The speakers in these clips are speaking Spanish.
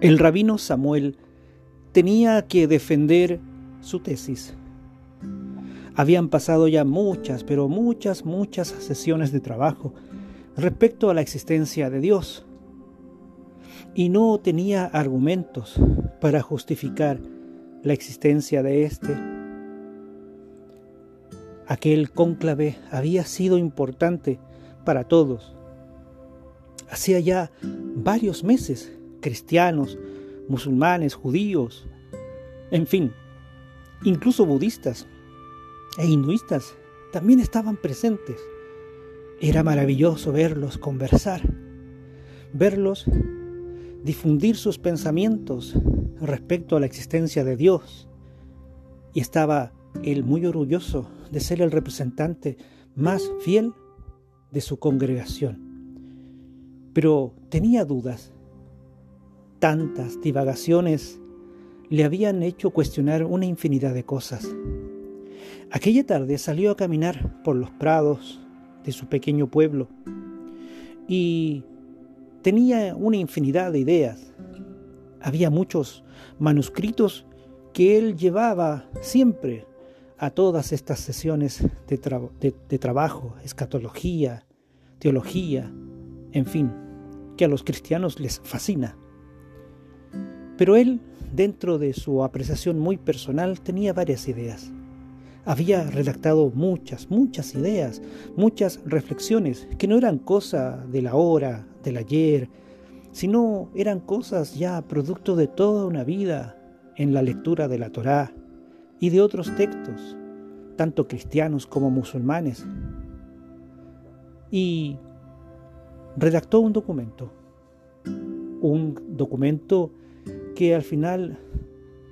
El rabino Samuel tenía que defender su tesis. Habían pasado ya muchas, pero muchas, muchas sesiones de trabajo respecto a la existencia de Dios y no tenía argumentos para justificar la existencia de éste. Aquel cónclave había sido importante para todos. Hacía ya varios meses cristianos, musulmanes, judíos, en fin, incluso budistas e hinduistas también estaban presentes. Era maravilloso verlos conversar, verlos difundir sus pensamientos respecto a la existencia de Dios. Y estaba él muy orgulloso de ser el representante más fiel de su congregación. Pero tenía dudas Tantas divagaciones le habían hecho cuestionar una infinidad de cosas. Aquella tarde salió a caminar por los prados de su pequeño pueblo y tenía una infinidad de ideas. Había muchos manuscritos que él llevaba siempre a todas estas sesiones de, trabajo, escatología, teología, en fin, que a los cristianos les fascina. Pero él, dentro de su apreciación muy personal, tenía varias ideas. Había redactado muchas, muchas ideas, muchas reflexiones, que no eran cosa de la hora, del ayer, sino eran cosas ya producto de toda una vida en la lectura de la Torá y de otros textos, tanto cristianos como musulmanes. Y redactó un documento, un documento que al final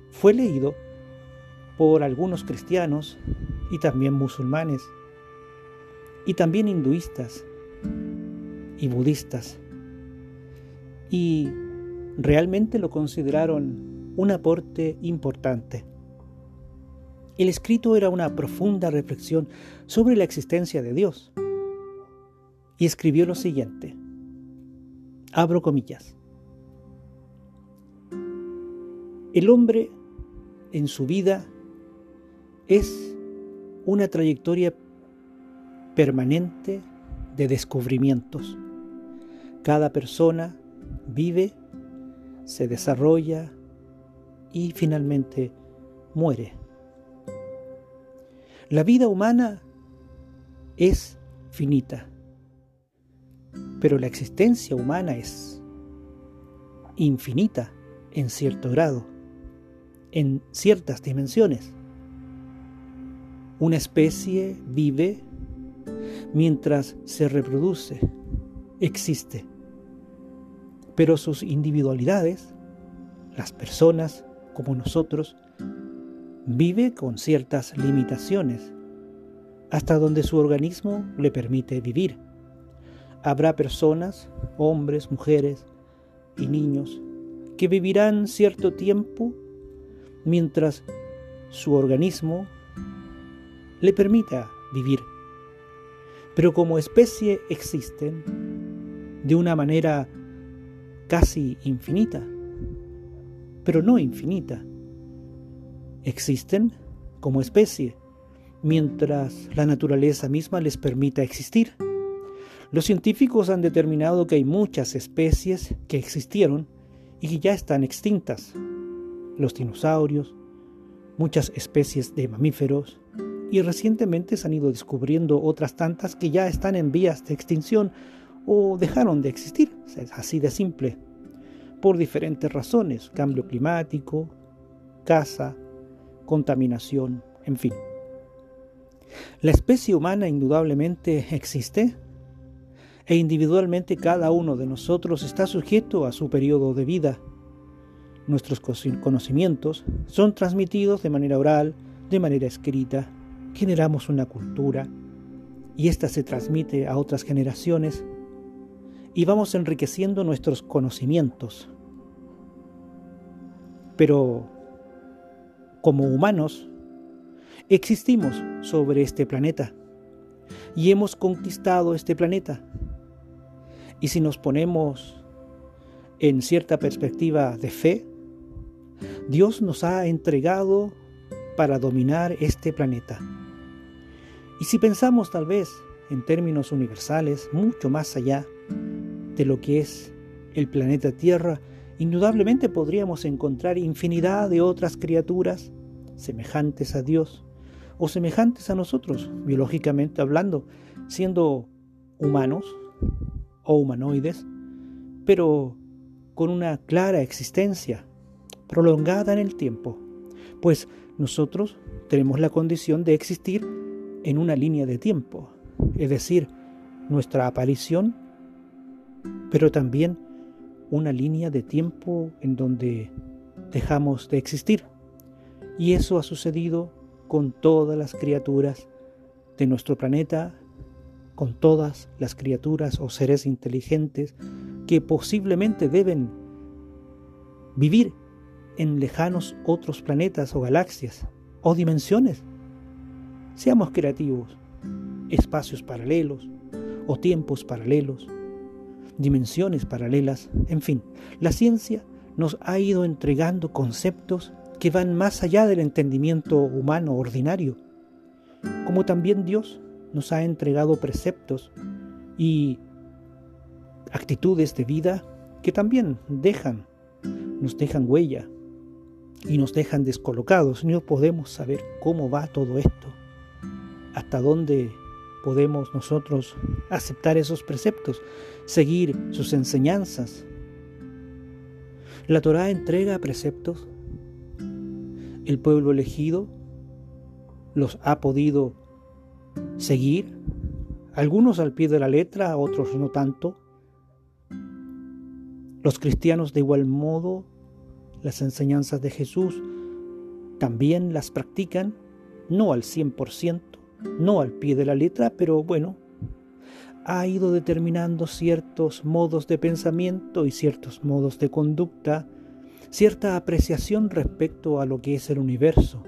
fue leído por algunos cristianos y también musulmanes y también hinduistas y budistas. Y realmente lo consideraron un aporte importante. El escrito era una profunda reflexión sobre la existencia de Dios y escribió lo siguiente, abro comillas, El hombre en su vida es una trayectoria permanente de descubrimientos. Cada persona vive, se desarrolla y finalmente muere. La vida humana es finita, pero la existencia humana es infinita en cierto grado en ciertas dimensiones. Una especie vive mientras se reproduce, existe, pero sus individualidades, las personas como nosotros, vive con ciertas limitaciones, hasta donde su organismo le permite vivir. Habrá personas, hombres, mujeres y niños, que vivirán cierto tiempo mientras su organismo le permita vivir. Pero como especie existen de una manera casi infinita, pero no infinita. Existen como especie mientras la naturaleza misma les permita existir. Los científicos han determinado que hay muchas especies que existieron y que ya están extintas los dinosaurios, muchas especies de mamíferos y recientemente se han ido descubriendo otras tantas que ya están en vías de extinción o dejaron de existir, es así de simple, por diferentes razones, cambio climático, caza, contaminación, en fin. La especie humana indudablemente existe e individualmente cada uno de nosotros está sujeto a su periodo de vida Nuestros conocimientos son transmitidos de manera oral, de manera escrita, generamos una cultura y ésta se transmite a otras generaciones y vamos enriqueciendo nuestros conocimientos. Pero como humanos existimos sobre este planeta y hemos conquistado este planeta. Y si nos ponemos en cierta perspectiva de fe, Dios nos ha entregado para dominar este planeta. Y si pensamos tal vez en términos universales, mucho más allá de lo que es el planeta Tierra, indudablemente podríamos encontrar infinidad de otras criaturas semejantes a Dios o semejantes a nosotros, biológicamente hablando, siendo humanos o humanoides, pero con una clara existencia, prolongada en el tiempo, pues nosotros tenemos la condición de existir en una línea de tiempo, es decir, nuestra aparición, pero también una línea de tiempo en donde dejamos de existir. Y eso ha sucedido con todas las criaturas de nuestro planeta, con todas las criaturas o seres inteligentes que posiblemente deben vivir en lejanos otros planetas o galaxias o dimensiones. Seamos creativos, espacios paralelos o tiempos paralelos, dimensiones paralelas, en fin, la ciencia nos ha ido entregando conceptos que van más allá del entendimiento humano ordinario, como también Dios nos ha entregado preceptos y actitudes de vida que también dejan, nos dejan huella y nos dejan descolocados. No podemos saber cómo va todo esto, hasta dónde podemos nosotros aceptar esos preceptos, seguir sus enseñanzas. La Torá entrega preceptos el pueblo elegido los ha podido seguir, algunos al pie de la letra, otros no tanto. Los cristianos de igual modo las enseñanzas de Jesús también las practican, no al 100%, no al pie de la letra, pero bueno, ha ido determinando ciertos modos de pensamiento y ciertos modos de conducta cierta apreciación respecto a lo que es el universo,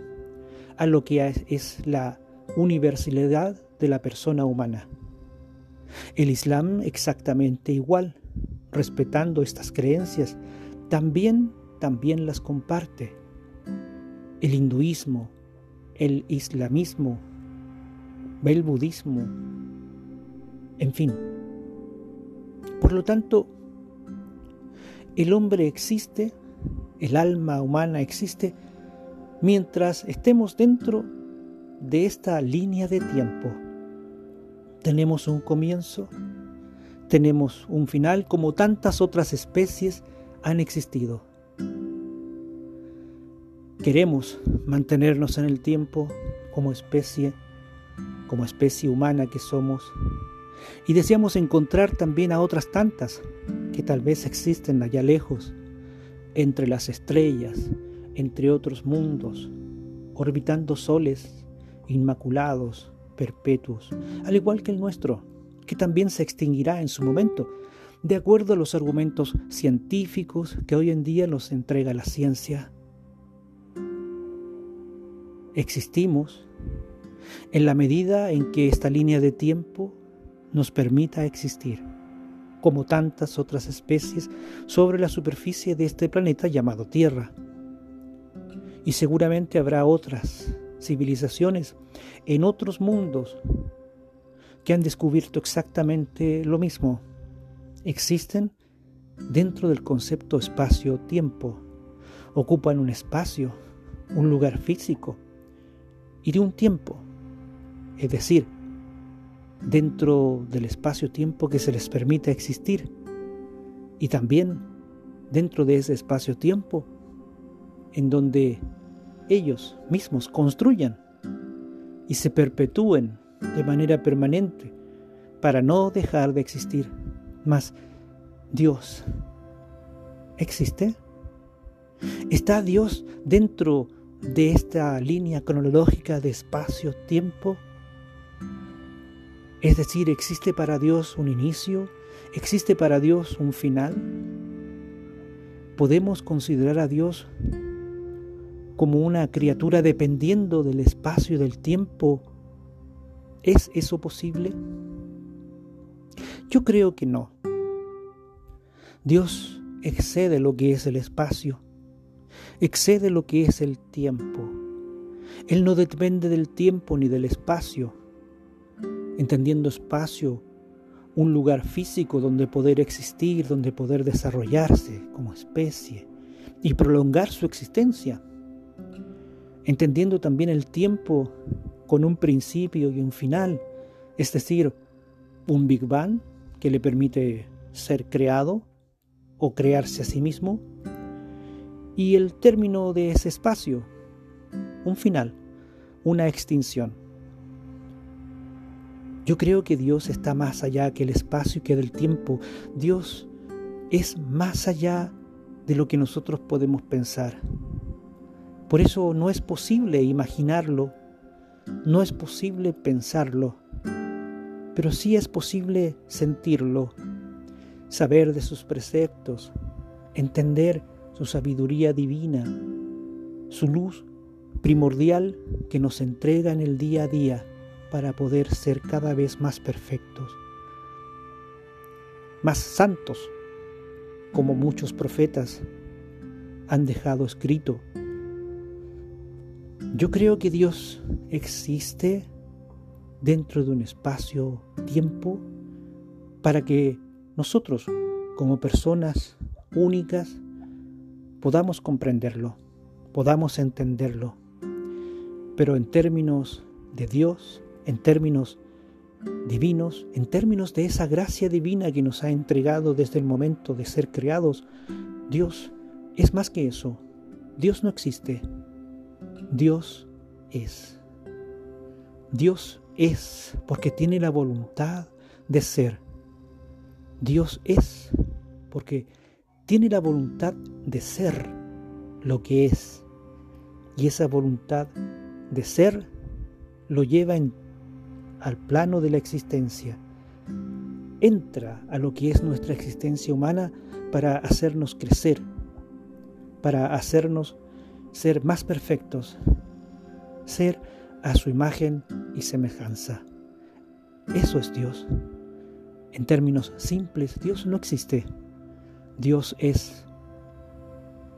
a lo que es la universalidad de la persona humana. El Islam exactamente igual, respetando estas creencias, también, también las comparte. El hinduismo, el islamismo, el budismo, en fin. Por lo tanto, el hombre existe el alma humana existe mientras estemos dentro de esta línea de tiempo. Tenemos un comienzo, tenemos un final como tantas otras especies han existido. Queremos mantenernos en el tiempo como especie, como especie humana que somos, y deseamos encontrar también a otras tantas que tal vez existen allá lejos, entre las estrellas, entre otros mundos, orbitando soles inmaculados, perpetuos, al igual que el nuestro, que también se extinguirá en su momento, de acuerdo a los argumentos científicos que hoy en día nos entrega la ciencia. Existimos en la medida en que esta línea de tiempo nos permita existir como tantas otras especies, sobre la superficie de este planeta llamado Tierra. Y seguramente habrá otras civilizaciones en otros mundos que han descubierto exactamente lo mismo. Existen dentro del concepto espacio-tiempo. Ocupan un espacio, un lugar físico y de un tiempo. Es decir, dentro del espacio-tiempo que se les permite existir y también dentro de ese espacio-tiempo en donde ellos mismos construyan y se perpetúen de manera permanente para no dejar de existir. Mas Dios existe. ¿Está Dios dentro de esta línea cronológica de espacio-tiempo? Es decir, ¿existe para Dios un inicio? ¿Existe para Dios un final? ¿Podemos considerar a Dios como una criatura dependiendo del espacio y del tiempo? ¿Es eso posible? Yo creo que no. Dios excede lo que es el espacio, excede lo que es el tiempo. Él no depende del tiempo ni del espacio, entendiendo espacio, un lugar físico donde poder existir, donde poder desarrollarse como especie y prolongar su existencia, entendiendo también el tiempo con un principio y un final, es decir, un Big Bang que le permite ser creado o crearse a sí mismo, y el término de ese espacio, un final, una extinción. Yo creo que Dios está más allá que el espacio y que del tiempo. Dios es más allá de lo que nosotros podemos pensar. Por eso no es posible imaginarlo, no es posible pensarlo, pero sí es posible sentirlo, saber de sus preceptos, entender su sabiduría divina, su luz primordial que nos entrega en el día a día para poder ser cada vez más perfectos, más santos, como muchos profetas han dejado escrito. Yo creo que Dios existe dentro de un espacio-tiempo para que nosotros, como personas únicas, podamos comprenderlo, podamos entenderlo, pero en términos de Dios, en términos divinos, en términos de esa gracia divina que nos ha entregado desde el momento de ser creados, Dios es más que eso. Dios no existe. Dios es. Dios es porque tiene la voluntad de ser. Dios es porque tiene la voluntad de ser lo que es. Y esa voluntad de ser lo lleva al plano de la existencia, entra a lo que es nuestra existencia humana para hacernos crecer, para hacernos ser más perfectos, ser a su imagen y semejanza. Eso es Dios. En términos simples, Dios no existe. Dios es.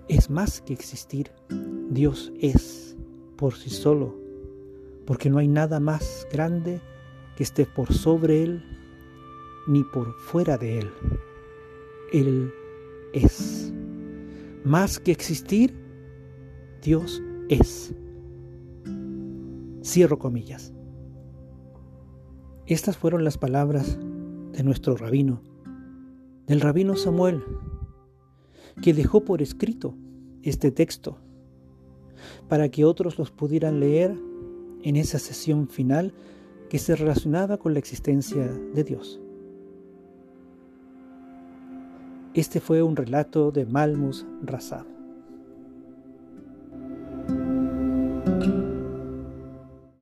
Es más que existir. Dios es por sí solo, porque no hay nada más grande que esté por sobre Él ni por fuera de Él. Él es. Más que existir, Dios es. Cierro comillas. Estas fueron las palabras de nuestro rabino, del rabino Samuel, que dejó por escrito este texto para que otros los pudieran leer en esa sesión final que se relacionaba con la existencia de Dios. Este fue un relato de Malmus Razab.